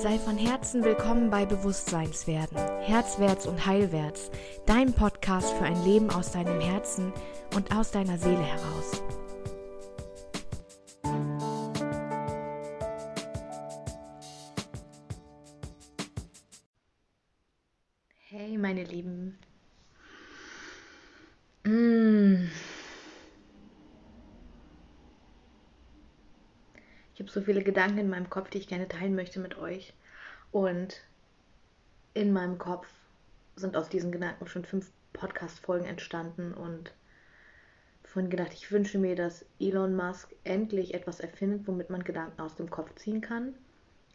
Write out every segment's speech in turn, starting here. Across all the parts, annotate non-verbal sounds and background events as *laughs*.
Sei von Herzen willkommen bei Bewusstseinswerden, Herzwärts und Heilwärts, dein Podcast für ein Leben aus deinem Herzen und aus deiner Seele heraus. Viele Gedanken in meinem Kopf, die ich gerne teilen möchte mit euch. Und in meinem Kopf sind aus diesen Gedanken schon fünf Podcast-Folgen entstanden und vorhin gedacht, ich wünsche mir, dass Elon Musk endlich etwas erfindet, womit man Gedanken aus dem Kopf ziehen kann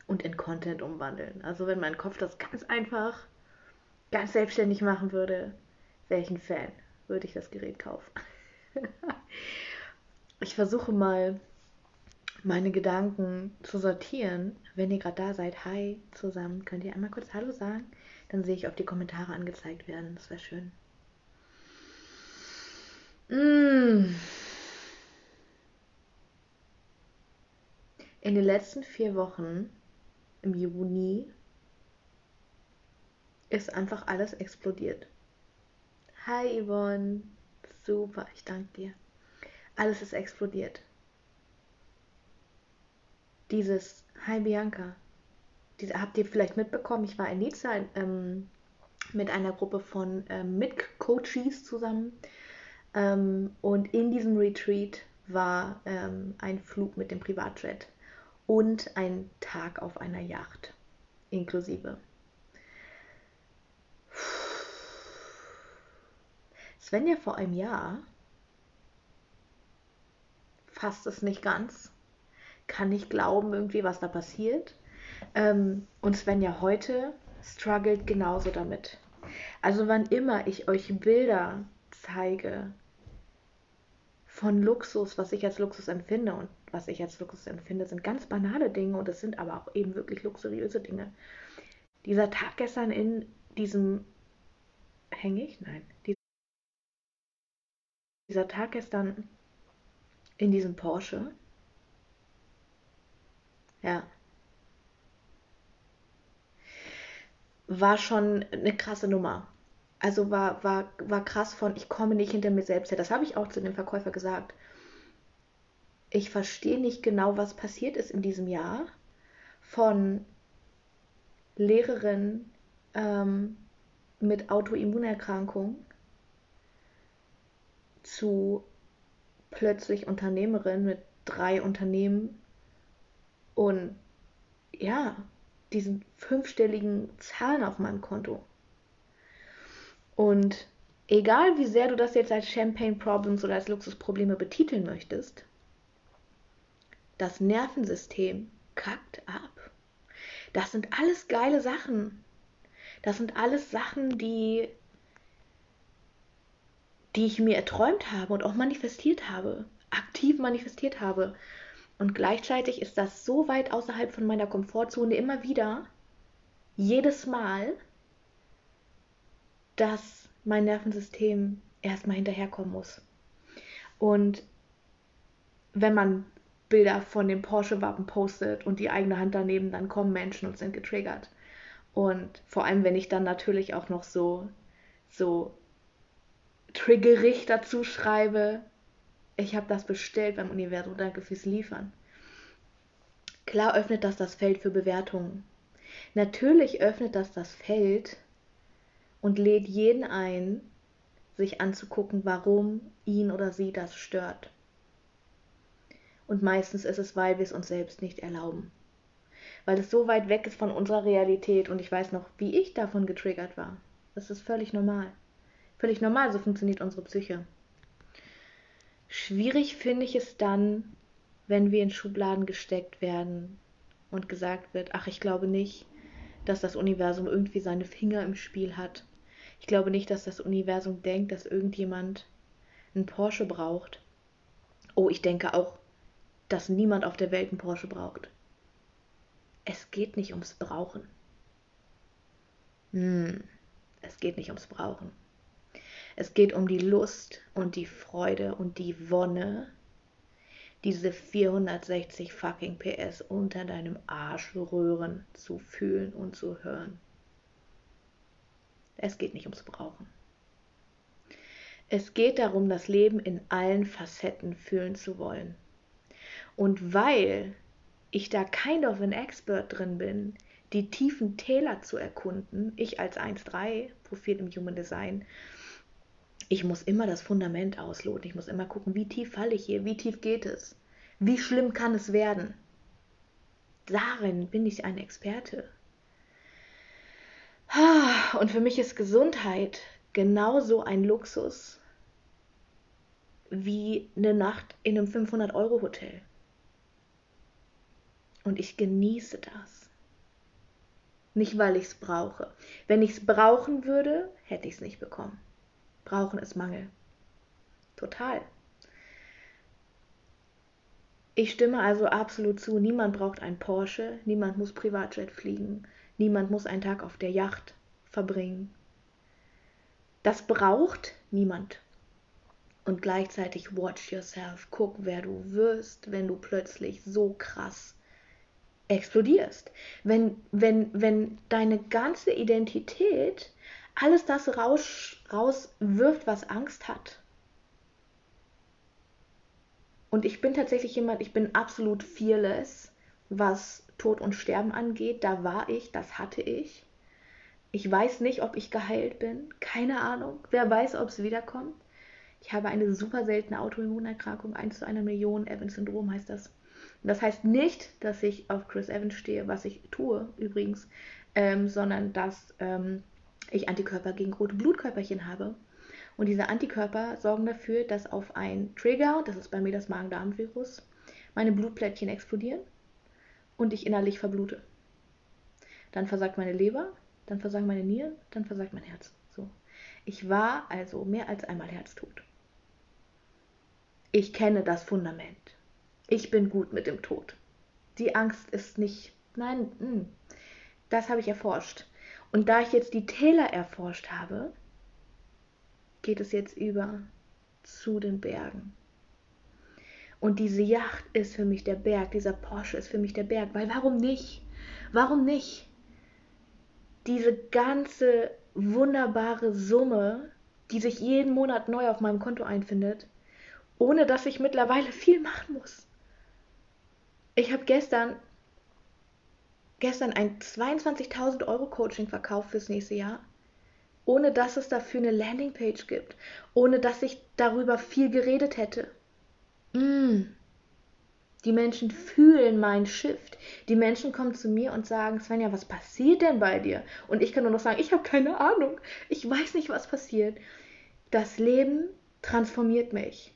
und in Content umwandeln. Also wenn mein Kopf das ganz einfach, ganz selbstständig machen würde, ein Fan, würde ich das Gerät kaufen. *laughs* ich versuche mal meine Gedanken zu sortieren. Wenn ihr gerade da seid, hi zusammen, könnt ihr einmal kurz Hallo sagen? Dann sehe ich, ob die Kommentare angezeigt werden. Das wäre schön. Mm. In den letzten vier Wochen im Juni ist einfach alles explodiert. Hi Yvonne, super, ich danke dir. Alles ist explodiert dieses Hi Bianca. Diese, habt ihr vielleicht mitbekommen, ich war in Nizza ähm, mit einer Gruppe von ähm, Mit-Coaches zusammen. Ähm, und in diesem Retreat war ähm, ein Flug mit dem Privatjet und ein Tag auf einer Yacht inklusive. Svenja vor einem Jahr fasst es nicht ganz kann nicht glauben, irgendwie, was da passiert. Ähm, und Svenja heute struggelt genauso damit. Also wann immer ich euch Bilder zeige von Luxus, was ich als Luxus empfinde und was ich als Luxus empfinde, sind ganz banale Dinge und es sind aber auch eben wirklich luxuriöse Dinge. Dieser Tag gestern in diesem hängig? Nein. Dieser Tag gestern in diesem Porsche ja. War schon eine krasse Nummer. Also war, war, war krass von, ich komme nicht hinter mir selbst her. Das habe ich auch zu dem Verkäufer gesagt. Ich verstehe nicht genau, was passiert ist in diesem Jahr. Von Lehrerin ähm, mit Autoimmunerkrankung zu plötzlich Unternehmerin mit drei Unternehmen und ja, diesen fünfstelligen Zahlen auf meinem Konto. Und egal wie sehr du das jetzt als Champagne Problems oder als Luxusprobleme betiteln möchtest, das Nervensystem kackt ab. Das sind alles geile Sachen. Das sind alles Sachen, die, die ich mir erträumt habe und auch manifestiert habe, aktiv manifestiert habe. Und gleichzeitig ist das so weit außerhalb von meiner Komfortzone immer wieder, jedes Mal, dass mein Nervensystem erstmal hinterherkommen muss. Und wenn man Bilder von dem Porsche-Wappen postet und die eigene Hand daneben, dann kommen Menschen und sind getriggert. Und vor allem, wenn ich dann natürlich auch noch so, so triggerig dazu schreibe, ich habe das bestellt beim Universum, danke fürs Liefern. Klar öffnet das das Feld für Bewertungen. Natürlich öffnet das das Feld und lädt jeden ein, sich anzugucken, warum ihn oder sie das stört. Und meistens ist es, weil wir es uns selbst nicht erlauben. Weil es so weit weg ist von unserer Realität und ich weiß noch, wie ich davon getriggert war. Das ist völlig normal. Völlig normal, so funktioniert unsere Psyche. Schwierig finde ich es dann, wenn wir in Schubladen gesteckt werden und gesagt wird, ach, ich glaube nicht, dass das Universum irgendwie seine Finger im Spiel hat. Ich glaube nicht, dass das Universum denkt, dass irgendjemand einen Porsche braucht. Oh, ich denke auch, dass niemand auf der Welt einen Porsche braucht. Es geht nicht ums Brauchen. Hm, es geht nicht ums Brauchen. Es geht um die Lust und die Freude und die Wonne, diese 460 fucking PS unter deinem Arschröhren zu fühlen und zu hören. Es geht nicht ums Brauchen. Es geht darum, das Leben in allen Facetten fühlen zu wollen. Und weil ich da kind of an expert drin bin, die tiefen Täler zu erkunden, ich als 1.3 Profil im Human Design, ich muss immer das Fundament ausloten. Ich muss immer gucken, wie tief falle ich hier, wie tief geht es, wie schlimm kann es werden. Darin bin ich ein Experte. Und für mich ist Gesundheit genauso ein Luxus wie eine Nacht in einem 500-Euro-Hotel. Und ich genieße das. Nicht, weil ich es brauche. Wenn ich es brauchen würde, hätte ich es nicht bekommen. Brauchen ist Mangel. Total. Ich stimme also absolut zu, niemand braucht ein Porsche, niemand muss Privatjet fliegen, niemand muss einen Tag auf der Yacht verbringen. Das braucht niemand. Und gleichzeitig watch yourself, guck, wer du wirst, wenn du plötzlich so krass explodierst. Wenn, wenn, wenn deine ganze Identität alles das raus, rauswirft, was Angst hat. Und ich bin tatsächlich jemand, ich bin absolut fearless, was Tod und Sterben angeht. Da war ich, das hatte ich. Ich weiß nicht, ob ich geheilt bin. Keine Ahnung. Wer weiß, ob es wiederkommt. Ich habe eine super seltene Autoimmunerkrankung, 1 zu einer Million, Evans-Syndrom heißt das. Das heißt nicht, dass ich auf Chris Evans stehe, was ich tue übrigens, ähm, sondern dass ähm, ich Antikörper gegen rote Blutkörperchen habe. Und diese Antikörper sorgen dafür, dass auf ein Trigger, das ist bei mir das Magen-Darm-Virus, meine Blutplättchen explodieren und ich innerlich verblute. Dann versagt meine Leber, dann versagen meine Nieren, dann versagt mein Herz. So. Ich war also mehr als einmal herztot. Ich kenne das Fundament. Ich bin gut mit dem Tod. Die Angst ist nicht. Nein, mh. Hm. das habe ich erforscht. Und da ich jetzt die Täler erforscht habe, geht es jetzt über zu den Bergen. Und diese Yacht ist für mich der Berg, dieser Porsche ist für mich der Berg, weil warum nicht? Warum nicht? Diese ganze wunderbare Summe, die sich jeden Monat neu auf meinem Konto einfindet, ohne dass ich mittlerweile viel machen muss. Ich habe gestern gestern ein 22.000 Euro Coaching verkauft fürs nächste Jahr, ohne dass es dafür eine Landingpage gibt, ohne dass ich darüber viel geredet hätte. Mm. Die Menschen fühlen mein Shift. Die Menschen kommen zu mir und sagen, Svenja, was passiert denn bei dir? Und ich kann nur noch sagen, ich habe keine Ahnung. Ich weiß nicht, was passiert. Das Leben transformiert mich.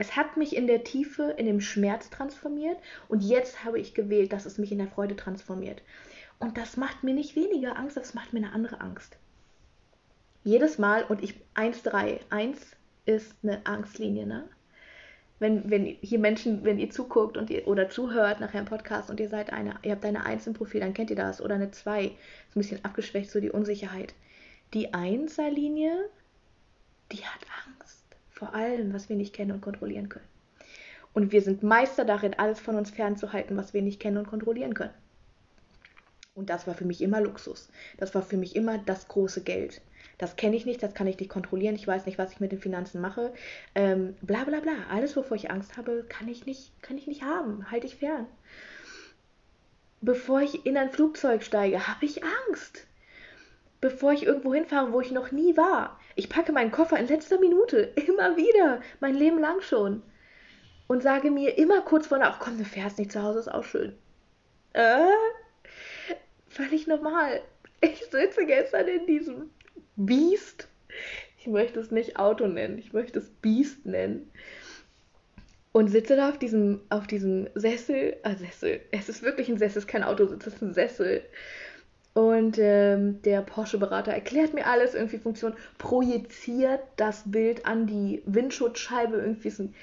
Es hat mich in der Tiefe, in dem Schmerz transformiert und jetzt habe ich gewählt, dass es mich in der Freude transformiert. Und das macht mir nicht weniger Angst, das macht mir eine andere Angst. Jedes Mal, und ich 1-3, 1 ist eine Angstlinie, ne? Wenn, wenn hier Menschen, wenn ihr zuguckt und ihr, oder zuhört nachher im Podcast und ihr seid eine, ihr habt eine 1 im Profil, dann kennt ihr das. Oder eine 2, ist ein bisschen abgeschwächt, so die Unsicherheit. Die 1er-Linie, die hat Angst vor allem, was wir nicht kennen und kontrollieren können. Und wir sind Meister darin, alles von uns fernzuhalten, was wir nicht kennen und kontrollieren können. Und das war für mich immer Luxus. Das war für mich immer das große Geld. Das kenne ich nicht, das kann ich nicht kontrollieren. Ich weiß nicht, was ich mit den Finanzen mache. Ähm, bla bla bla. Alles, wovor ich Angst habe, kann ich nicht, kann ich nicht haben. Halte ich fern. Bevor ich in ein Flugzeug steige, habe ich Angst bevor ich irgendwo hinfahre, wo ich noch nie war. Ich packe meinen Koffer in letzter Minute, immer wieder, mein Leben lang schon. Und sage mir immer kurz vor ach komm, du fährst nicht zu Hause, ist auch schön. Äh, völlig normal. Ich sitze gestern in diesem Biest. Ich möchte es nicht Auto nennen, ich möchte es Biest nennen. Und sitze da auf diesem, auf diesem Sessel, ah, Sessel, es ist wirklich ein Sessel, es ist kein Autositz, es ist ein Sessel und ähm, der Porsche-Berater erklärt mir alles, irgendwie Funktion, projiziert das Bild an die Windschutzscheibe, irgendwie ist ein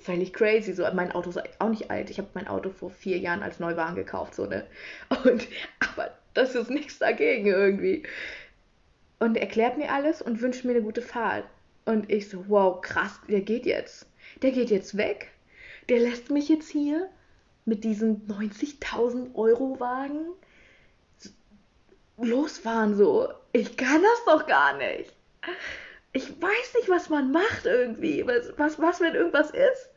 völlig crazy. So, mein Auto ist auch nicht alt. Ich habe mein Auto vor vier Jahren als Neuwagen gekauft, so, ne? Und, *laughs* aber das ist nichts dagegen irgendwie. Und er erklärt mir alles und wünscht mir eine gute Fahrt. Und ich so, wow, krass, der geht jetzt. Der geht jetzt weg. der lässt mich jetzt hier mit diesem 90.000 Euro Wagen losfahren so. Ich kann das doch gar nicht. Ich weiß nicht, was man macht irgendwie. Was, was, was wenn irgendwas ist?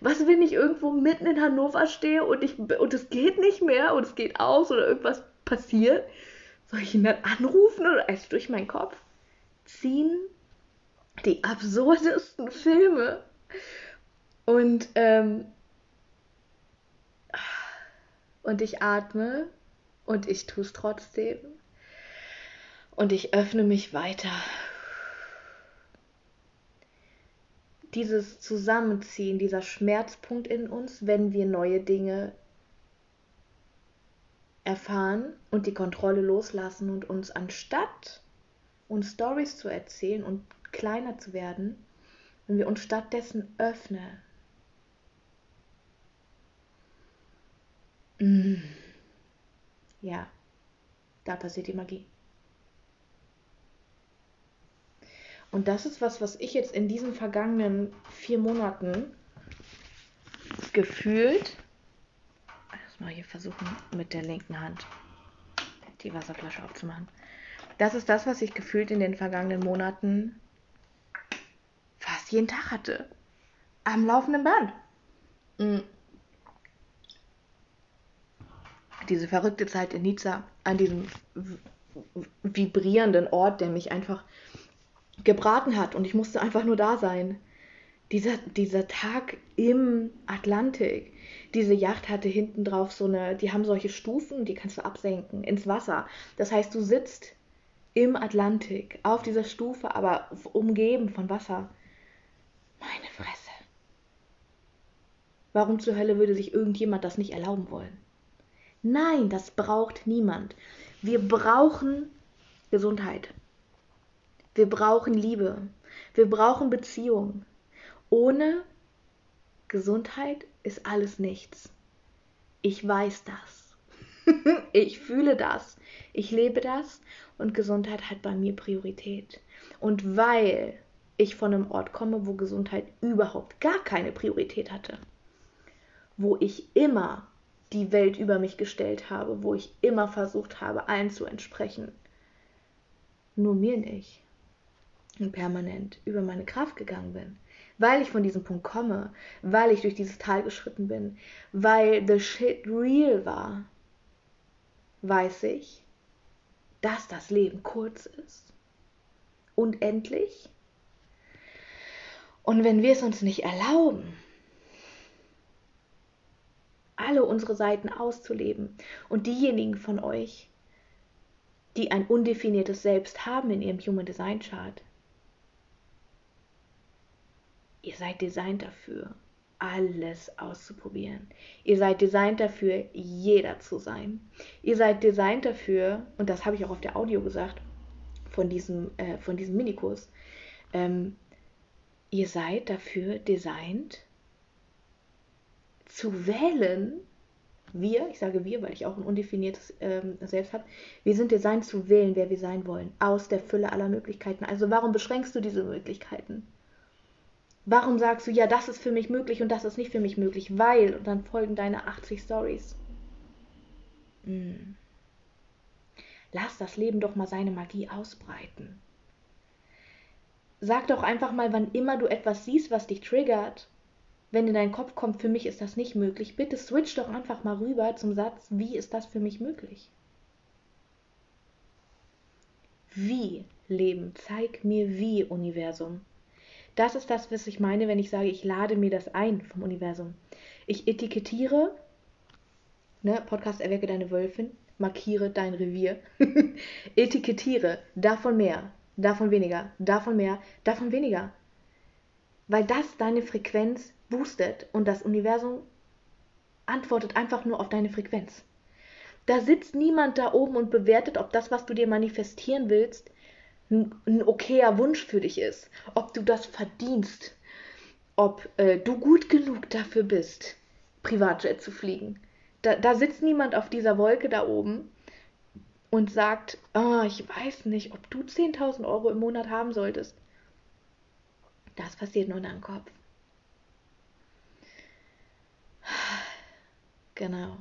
Was, wenn ich irgendwo mitten in Hannover stehe und, ich, und es geht nicht mehr und es geht aus oder irgendwas passiert? Soll ich ihn dann anrufen oder erst durch meinen Kopf ziehen? Die absurdesten Filme. Und, ähm, und ich atme und ich tue es trotzdem. Und ich öffne mich weiter. Dieses Zusammenziehen, dieser Schmerzpunkt in uns, wenn wir neue Dinge erfahren und die Kontrolle loslassen und uns anstatt uns Stories zu erzählen und kleiner zu werden, wenn wir uns stattdessen öffnen. Mm. Ja, da passiert die Magie. Und das ist was, was ich jetzt in diesen vergangenen vier Monaten gefühlt. Das mal hier versuchen, mit der linken Hand die Wasserflasche aufzumachen. Das ist das, was ich gefühlt in den vergangenen Monaten fast jeden Tag hatte. Am laufenden Band. Mhm. Diese verrückte Zeit in Nizza, an diesem vibrierenden Ort, der mich einfach gebraten hat und ich musste einfach nur da sein. Dieser, dieser Tag im Atlantik, diese Yacht hatte hinten drauf so eine, die haben solche Stufen, die kannst du absenken ins Wasser. Das heißt, du sitzt im Atlantik auf dieser Stufe, aber umgeben von Wasser. Meine Fresse. Warum zur Hölle würde sich irgendjemand das nicht erlauben wollen? Nein, das braucht niemand. Wir brauchen Gesundheit. Wir brauchen Liebe. Wir brauchen Beziehung. Ohne Gesundheit ist alles nichts. Ich weiß das. *laughs* ich fühle das. Ich lebe das und Gesundheit hat bei mir Priorität. Und weil ich von einem Ort komme, wo Gesundheit überhaupt gar keine Priorität hatte, wo ich immer die Welt über mich gestellt habe, wo ich immer versucht habe, allen zu entsprechen, nur mir nicht und permanent über meine Kraft gegangen bin, weil ich von diesem Punkt komme, weil ich durch dieses Tal geschritten bin, weil the shit real war, weiß ich, dass das Leben kurz ist. Und endlich. Und wenn wir es uns nicht erlauben, alle unsere Seiten auszuleben und diejenigen von euch, die ein undefiniertes Selbst haben in ihrem Human Design Chart, Ihr seid designt dafür, alles auszuprobieren. Ihr seid designt dafür, jeder zu sein. Ihr seid designt dafür, und das habe ich auch auf der Audio gesagt, von diesem, äh, von diesem Minikurs, ähm, ihr seid dafür designt, zu wählen, wir, ich sage wir, weil ich auch ein undefiniertes ähm, Selbst habe, wir sind designt zu wählen, wer wir sein wollen, aus der Fülle aller Möglichkeiten. Also warum beschränkst du diese Möglichkeiten? Warum sagst du, ja, das ist für mich möglich und das ist nicht für mich möglich? Weil, und dann folgen deine 80 Stories. Hm. Lass das Leben doch mal seine Magie ausbreiten. Sag doch einfach mal, wann immer du etwas siehst, was dich triggert, wenn in deinen Kopf kommt, für mich ist das nicht möglich, bitte switch doch einfach mal rüber zum Satz, wie ist das für mich möglich? Wie, Leben, zeig mir wie, Universum. Das ist das, was ich meine, wenn ich sage, ich lade mir das ein vom Universum. Ich etikettiere, ne, Podcast Erwecke deine Wölfin, markiere dein Revier, *laughs* etikettiere, davon mehr, davon weniger, davon mehr, davon weniger. Weil das deine Frequenz boostet und das Universum antwortet einfach nur auf deine Frequenz. Da sitzt niemand da oben und bewertet, ob das, was du dir manifestieren willst, ein okayer Wunsch für dich ist, ob du das verdienst, ob äh, du gut genug dafür bist, Privatjet zu fliegen. Da, da sitzt niemand auf dieser Wolke da oben und sagt, oh, ich weiß nicht, ob du 10.000 Euro im Monat haben solltest. Das passiert nur in deinem Kopf. *sighs* Genau.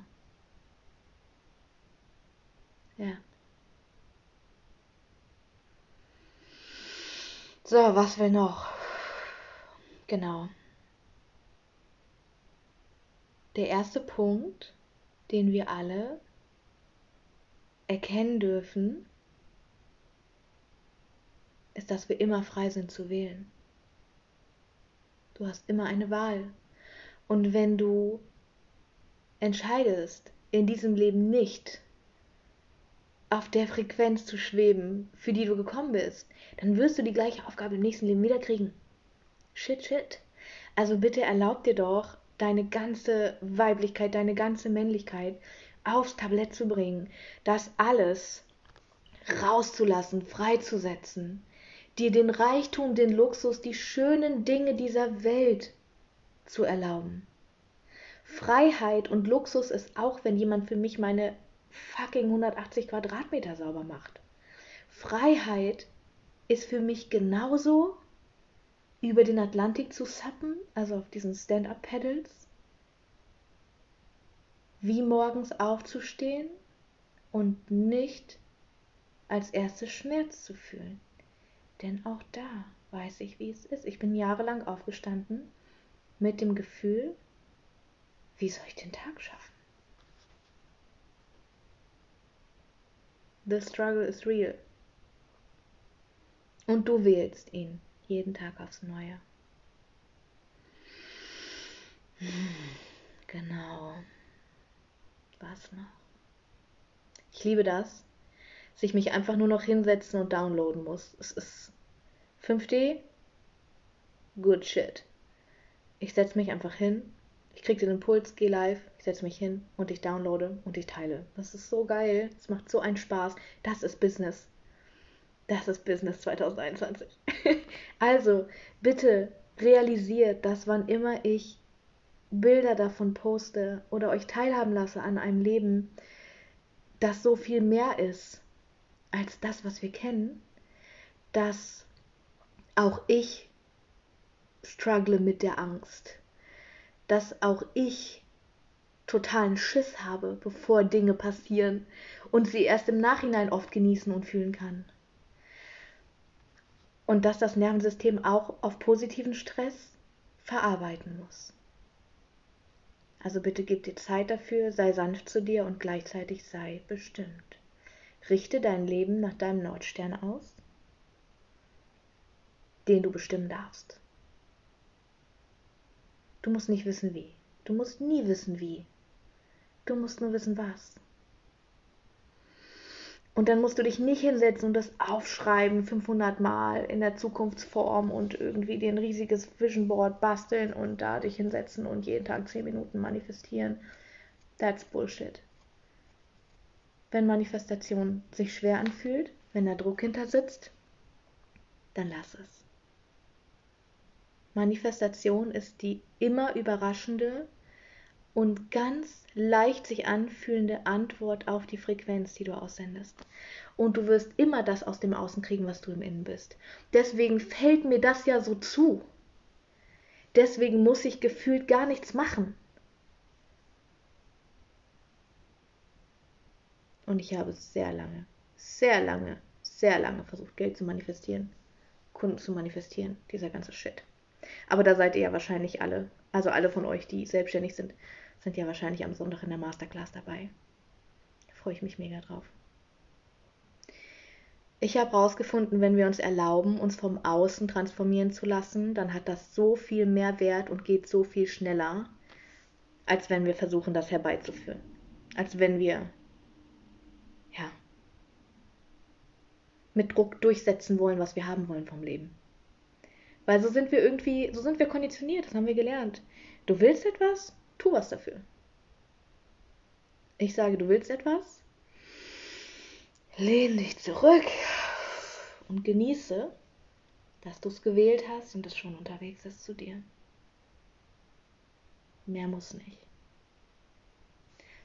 Ja. So, was will noch? Genau. Der erste Punkt, den wir alle erkennen dürfen, ist, dass wir immer frei sind zu wählen. Du hast immer eine Wahl. Und wenn du entscheidest, in diesem Leben nicht auf der Frequenz zu schweben, für die du gekommen bist, dann wirst du die gleiche Aufgabe im nächsten Leben wieder kriegen. Shit, shit. Also bitte erlaub dir doch, deine ganze Weiblichkeit, deine ganze Männlichkeit aufs Tablett zu bringen, das alles rauszulassen, freizusetzen, dir den Reichtum, den Luxus, die schönen Dinge dieser Welt zu erlauben. Freiheit und Luxus ist auch, wenn jemand für mich meine fucking 180 Quadratmeter sauber macht. Freiheit ist für mich genauso über den Atlantik zu sappen, also auf diesen Stand-up-Pedals, wie morgens aufzustehen und nicht als erstes Schmerz zu fühlen. Denn auch da weiß ich, wie es ist. Ich bin jahrelang aufgestanden mit dem Gefühl, wie soll ich den Tag schaffen? The struggle is real. Und du wählst ihn jeden Tag aufs Neue. Genau. Was noch? Ich liebe das, dass ich mich einfach nur noch hinsetzen und downloaden muss. Es ist 5D. Good shit. Ich setze mich einfach hin, kriege den Impuls, gehe live, ich setze mich hin und ich downloade und ich teile. Das ist so geil. Es macht so einen Spaß. Das ist Business. Das ist Business 2021. *laughs* also, bitte realisiert, dass wann immer ich Bilder davon poste oder euch teilhaben lasse an einem Leben, das so viel mehr ist als das, was wir kennen, dass auch ich struggle mit der Angst, dass auch ich totalen Schiss habe, bevor Dinge passieren und sie erst im Nachhinein oft genießen und fühlen kann. Und dass das Nervensystem auch auf positiven Stress verarbeiten muss. Also bitte gib dir Zeit dafür, sei sanft zu dir und gleichzeitig sei bestimmt. Richte dein Leben nach deinem Nordstern aus, den du bestimmen darfst. Du musst nicht wissen wie. Du musst nie wissen wie. Du musst nur wissen was. Und dann musst du dich nicht hinsetzen und das aufschreiben 500 Mal in der Zukunftsform und irgendwie dir ein riesiges Vision Board basteln und da dich hinsetzen und jeden Tag 10 Minuten manifestieren. That's Bullshit. Wenn Manifestation sich schwer anfühlt, wenn da Druck hinter sitzt, dann lass es. Manifestation ist die immer überraschende und ganz leicht sich anfühlende Antwort auf die Frequenz, die du aussendest. Und du wirst immer das aus dem Außen kriegen, was du im Innen bist. Deswegen fällt mir das ja so zu. Deswegen muss ich gefühlt gar nichts machen. Und ich habe sehr lange, sehr lange, sehr lange versucht, Geld zu manifestieren, Kunden zu manifestieren, dieser ganze Shit. Aber da seid ihr ja wahrscheinlich alle, also alle von euch, die selbstständig sind, sind ja wahrscheinlich am Sonntag in der Masterclass dabei. Da freue ich mich mega drauf. Ich habe herausgefunden, wenn wir uns erlauben, uns vom Außen transformieren zu lassen, dann hat das so viel mehr Wert und geht so viel schneller, als wenn wir versuchen, das herbeizuführen. Als wenn wir, ja, mit Druck durchsetzen wollen, was wir haben wollen vom Leben. Weil so sind wir irgendwie, so sind wir konditioniert, das haben wir gelernt. Du willst etwas, tu was dafür. Ich sage, du willst etwas, lehn dich zurück und genieße, dass du es gewählt hast und es schon unterwegs ist zu dir. Mehr muss nicht.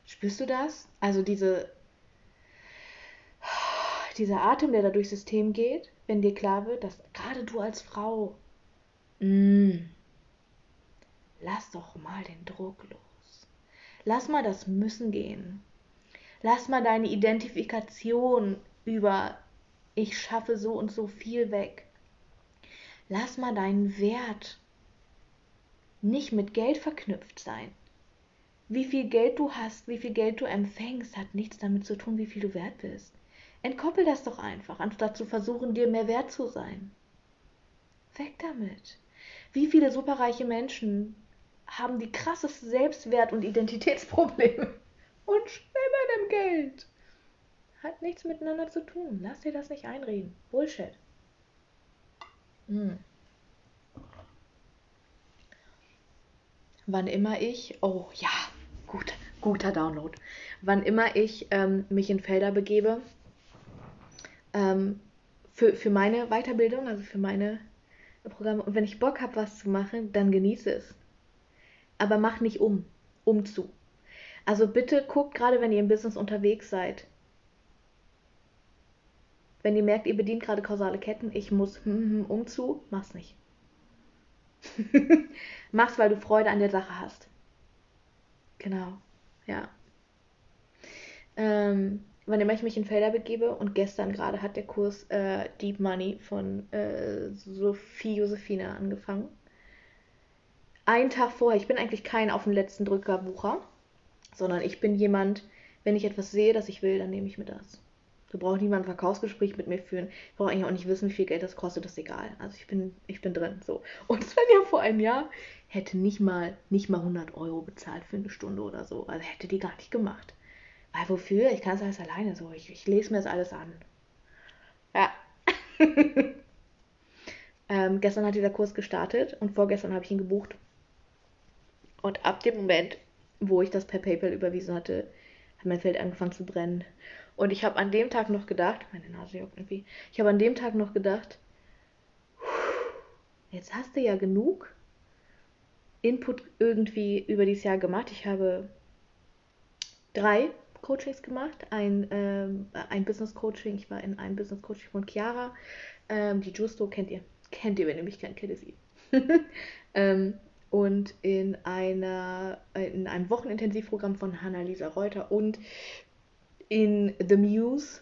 Spürst du das? Also diese, dieser Atem, der da durchs System geht, wenn dir klar wird, dass gerade du als Frau Mm. Lass doch mal den Druck los. Lass mal das Müssen gehen. Lass mal deine Identifikation über ich schaffe so und so viel weg. Lass mal deinen Wert nicht mit Geld verknüpft sein. Wie viel Geld du hast, wie viel Geld du empfängst, hat nichts damit zu tun, wie viel du wert bist. Entkoppel das doch einfach, anstatt zu versuchen, dir mehr wert zu sein. Weg damit. Wie viele superreiche Menschen haben die krassesten Selbstwert- und Identitätsprobleme und schwimmen im Geld? Hat nichts miteinander zu tun. Lass dir das nicht einreden. Bullshit. Hm. Wann immer ich, oh ja, gut, guter Download. Wann immer ich ähm, mich in Felder begebe, ähm, für, für meine Weiterbildung, also für meine Programme, und wenn ich Bock habe, was zu machen, dann genieße es. Aber mach nicht um, umzu. Also bitte guckt gerade, wenn ihr im Business unterwegs seid, wenn ihr merkt, ihr bedient gerade kausale Ketten, ich muss hm, hm, umzu, mach's nicht. *laughs* mach's, weil du Freude an der Sache hast. Genau, ja. Ähm, wann immer ich mich in Felder begebe und gestern gerade hat der Kurs äh, Deep Money von äh, Sophie Josephine angefangen. Einen Tag vorher, ich bin eigentlich kein auf den letzten Drücker Bucher, sondern ich bin jemand, wenn ich etwas sehe, das ich will, dann nehme ich mir das. Du brauchst niemand ein Verkaufsgespräch mit mir führen. Ich brauche eigentlich auch nicht wissen, wie viel Geld das kostet, das ist egal. Also ich bin, ich bin drin. So. Und Svenja vor einem Jahr hätte nicht mal, nicht mal 100 Euro bezahlt für eine Stunde oder so. Also hätte die gar nicht gemacht. Weil wofür? Ich kann es alles alleine so. Ich, ich lese mir das alles an. Ja. *laughs* ähm, gestern hat dieser Kurs gestartet und vorgestern habe ich ihn gebucht. Und ab dem Moment, wo ich das per PayPal überwiesen hatte, hat mein Feld angefangen zu brennen. Und ich habe an dem Tag noch gedacht, meine Nase juckt irgendwie, ich habe an dem Tag noch gedacht, jetzt hast du ja genug Input irgendwie über dieses Jahr gemacht. Ich habe drei Coachings gemacht, ein, ähm, ein Business Coaching, ich war in einem Business Coaching von Chiara, ähm, die Justo kennt ihr, kennt ihr, wenn ihr mich kennt, kennt ihr sie. *laughs* ähm, und in einer in einem Wochenintensivprogramm von Hannah-Lisa Reuter und in The Muse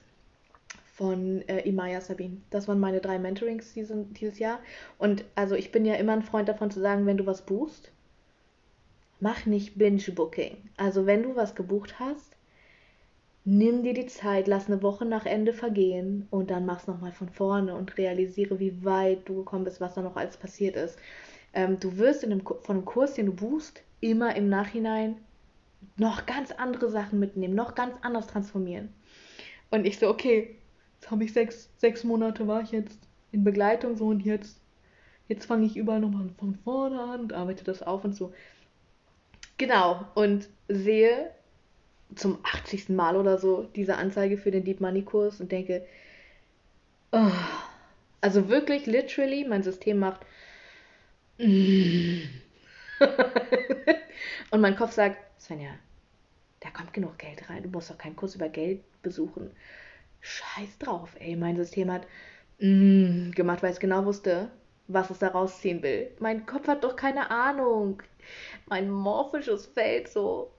von äh, Imaya Sabine. Das waren meine drei Mentorings diesen, dieses Jahr. Und also ich bin ja immer ein Freund davon zu sagen, wenn du was buchst, mach nicht Binge-Booking. Also wenn du was gebucht hast, nimm dir die Zeit, lass eine Woche nach Ende vergehen und dann mach's nochmal von vorne und realisiere, wie weit du gekommen bist, was da noch alles passiert ist. Ähm, du wirst in einem, von einem Kurs, den du buchst, immer im Nachhinein noch ganz andere Sachen mitnehmen, noch ganz anders transformieren. Und ich so, okay, jetzt habe ich sechs, sechs Monate, war ich jetzt in Begleitung so und jetzt, jetzt fange ich überall nochmal von vorne an und arbeite das auf und so. Genau, und sehe zum 80. Mal oder so diese Anzeige für den Deep Money Kurs und denke, oh, also wirklich, literally, mein System macht. *laughs* und mein Kopf sagt, Svenja, da kommt genug Geld rein. Du musst doch keinen Kurs über Geld besuchen. Scheiß drauf, ey. Mein System hat mm, gemacht, weil es genau wusste, was es da rausziehen will. Mein Kopf hat doch keine Ahnung. Mein morphisches Feld so.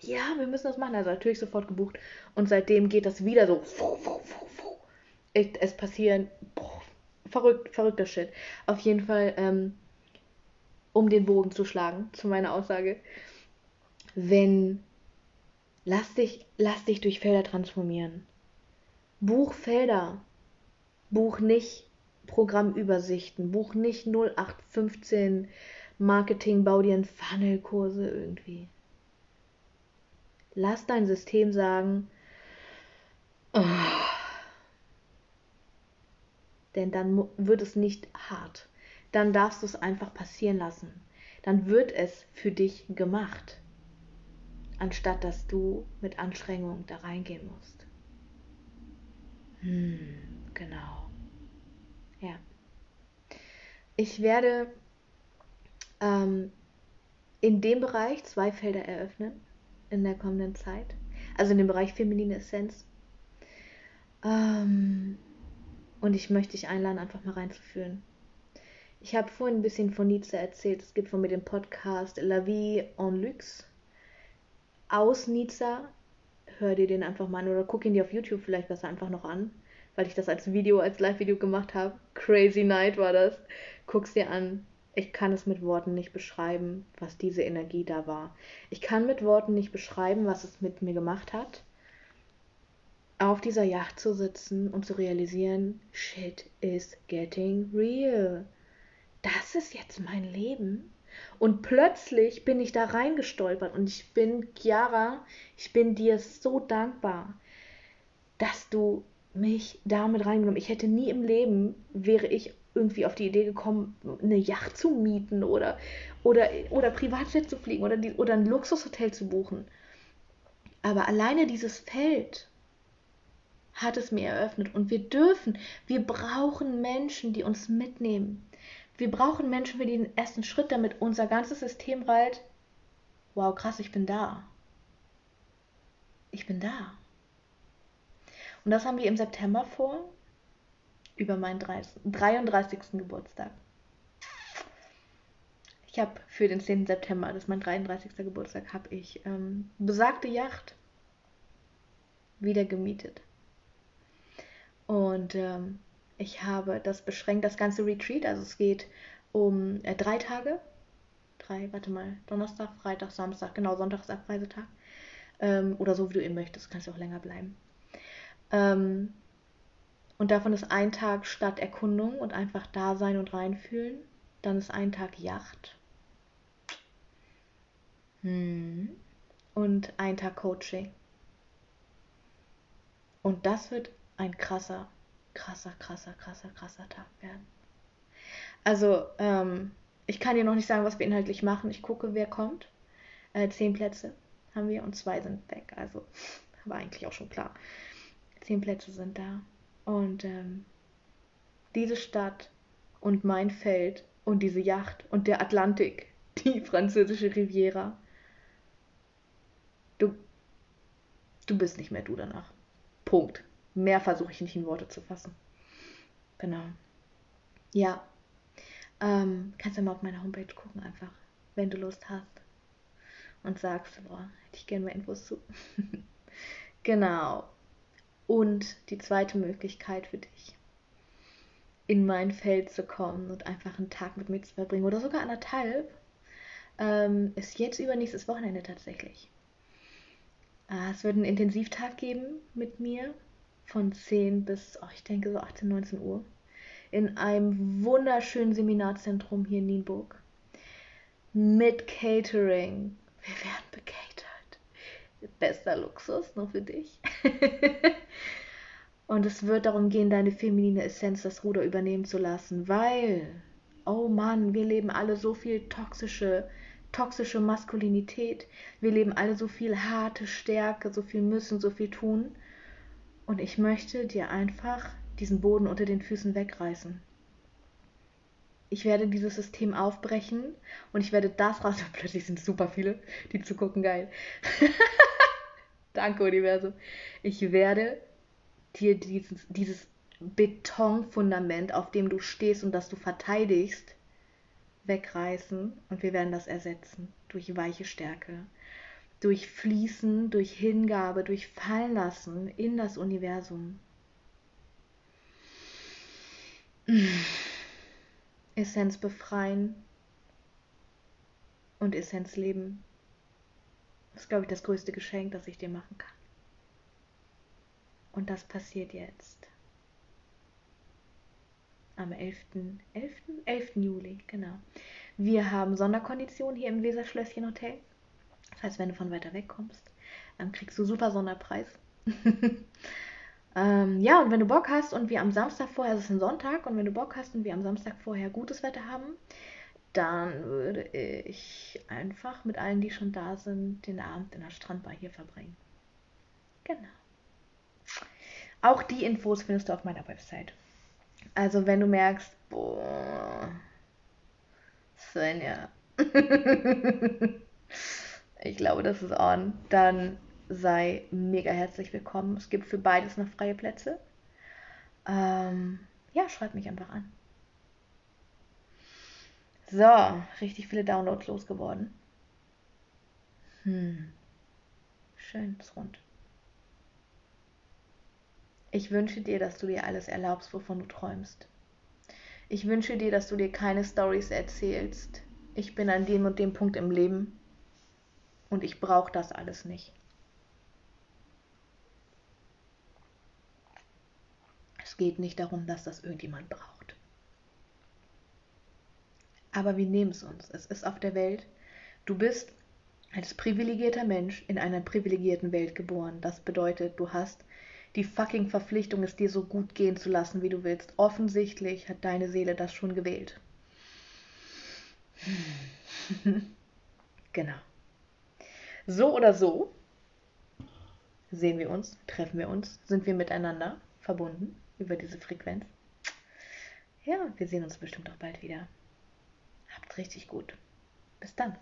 Ja, wir müssen das machen. Also natürlich sofort gebucht. Und seitdem geht das wieder so. Es passieren boah, verrückt, verrückter Shit. Auf jeden Fall, ähm, um den Bogen zu schlagen zu meiner Aussage wenn lass dich, lass dich durch Felder transformieren. Buch Felder. Buch nicht Programmübersichten. Buch nicht 0815 Marketing, bau dir einen Funnel-Kurse irgendwie. Lass dein System sagen, oh. denn dann wird es nicht hart. Dann darfst du es einfach passieren lassen. Dann wird es für dich gemacht anstatt dass du mit Anstrengung da reingehen musst. Hm, genau. Ja. Ich werde ähm, in dem Bereich zwei Felder eröffnen in der kommenden Zeit. Also in dem Bereich feminine Essenz. Ähm, und ich möchte dich einladen, einfach mal reinzuführen. Ich habe vorhin ein bisschen von Nietzsche erzählt. Es gibt von mir den Podcast La Vie en Luxe aus Nizza. Hör dir den einfach mal an oder guck ihn dir auf YouTube vielleicht besser einfach noch an, weil ich das als Video, als Live-Video gemacht habe. Crazy Night war das. Guck's dir an. Ich kann es mit Worten nicht beschreiben, was diese Energie da war. Ich kann mit Worten nicht beschreiben, was es mit mir gemacht hat, auf dieser Yacht zu sitzen und zu realisieren, shit is getting real. Das ist jetzt mein Leben. Und plötzlich bin ich da reingestolpert und ich bin, Chiara, ich bin dir so dankbar, dass du mich damit reingenommen. Ich hätte nie im Leben, wäre ich irgendwie auf die Idee gekommen, eine Yacht zu mieten oder, oder, oder Privatjet zu fliegen oder, die, oder ein Luxushotel zu buchen. Aber alleine dieses Feld hat es mir eröffnet und wir dürfen, wir brauchen Menschen, die uns mitnehmen. Wir brauchen Menschen für den ersten Schritt, damit unser ganzes System reilt. Wow, krass, ich bin da. Ich bin da. Und das haben wir im September vor, über meinen 33. Geburtstag. Ich habe für den 10. September, das ist mein 33. Geburtstag, habe ich ähm, besagte Yacht wieder gemietet. Und ähm, ich habe das beschränkt, das ganze Retreat, also es geht um äh, drei Tage. Drei, warte mal, Donnerstag, Freitag, Samstag, genau, Sonntag ist Abreisetag. Ähm, oder so, wie du eben möchtest, kannst du auch länger bleiben. Ähm, und davon ist ein Tag Stadterkundung und einfach da sein und reinfühlen. Dann ist ein Tag Yacht. Hm. Und ein Tag Coaching. Und das wird ein krasser, krasser, krasser, krasser, krasser Tag werden. Also, ähm, ich kann dir noch nicht sagen, was wir inhaltlich machen. Ich gucke, wer kommt. Äh, zehn Plätze haben wir und zwei sind weg. Also, *laughs* war eigentlich auch schon klar. Zehn Plätze sind da. Und ähm, diese Stadt und mein Feld und diese Yacht und der Atlantik, *laughs* die französische Riviera. Du, du bist nicht mehr du danach. Punkt. Mehr versuche ich nicht in Worte zu fassen. Genau. Ja. Ähm, kannst du mal auf meiner Homepage gucken, einfach, wenn du Lust hast. Und sagst, boah, hätte ich gerne mehr Infos zu. *laughs* genau. Und die zweite Möglichkeit für dich, in mein Feld zu kommen und einfach einen Tag mit mir zu verbringen oder sogar anderthalb, ähm, ist jetzt übernächstes Wochenende tatsächlich. Äh, es wird einen Intensivtag geben mit mir von 10 bis, oh, ich denke so 18, 19 Uhr in einem wunderschönen Seminarzentrum hier in Nienburg mit Catering. Wir werden bekatert. Bester Luxus, nur für dich. *laughs* Und es wird darum gehen, deine feminine Essenz das Ruder übernehmen zu lassen, weil, oh Mann, wir leben alle so viel toxische, toxische Maskulinität. Wir leben alle so viel harte Stärke, so viel müssen, so viel tun. Und ich möchte dir einfach diesen Boden unter den Füßen wegreißen. Ich werde dieses System aufbrechen und ich werde das raus. *laughs* Plötzlich sind super viele, die zugucken, geil. *laughs* Danke, Universum. Ich werde dir dieses, dieses Betonfundament, auf dem du stehst und das du verteidigst, wegreißen und wir werden das ersetzen durch weiche Stärke, durch Fließen, durch Hingabe, durch Fallenlassen in das Universum. Essenz befreien und Essenz leben. Das ist, glaube ich, das größte Geschenk, das ich dir machen kann. Und das passiert jetzt. Am 11. 11. 11. Juli, genau. Wir haben Sonderkonditionen hier im Weserschlösschen Hotel. Das heißt, wenn du von weiter weg kommst, dann kriegst du super Sonderpreis. *laughs* ähm, ja, und wenn du Bock hast und wir am Samstag vorher, es ist ein Sonntag, und wenn du Bock hast und wir am Samstag vorher gutes Wetter haben, dann würde ich einfach mit allen, die schon da sind, den Abend in der Strandbar hier verbringen. Genau. Auch die Infos findest du auf meiner Website. Also wenn du merkst, boah, Svenja, *laughs* ich glaube, das ist on, dann sei mega herzlich willkommen. Es gibt für beides noch freie Plätze. Ähm, ja, schreib mich einfach an. So, richtig viele Downloads losgeworden. Hm. Schön, ist rund. Ich wünsche dir, dass du dir alles erlaubst, wovon du träumst. Ich wünsche dir, dass du dir keine Stories erzählst. Ich bin an dem und dem Punkt im Leben und ich brauche das alles nicht. Geht nicht darum, dass das irgendjemand braucht. Aber wir nehmen es uns. Es ist auf der Welt. Du bist als privilegierter Mensch in einer privilegierten Welt geboren. Das bedeutet, du hast die fucking Verpflichtung, es dir so gut gehen zu lassen, wie du willst. Offensichtlich hat deine Seele das schon gewählt. *laughs* genau. So oder so sehen wir uns, treffen wir uns, sind wir miteinander verbunden über diese Frequenz. Ja, wir sehen uns bestimmt auch bald wieder. Habt's richtig gut. Bis dann.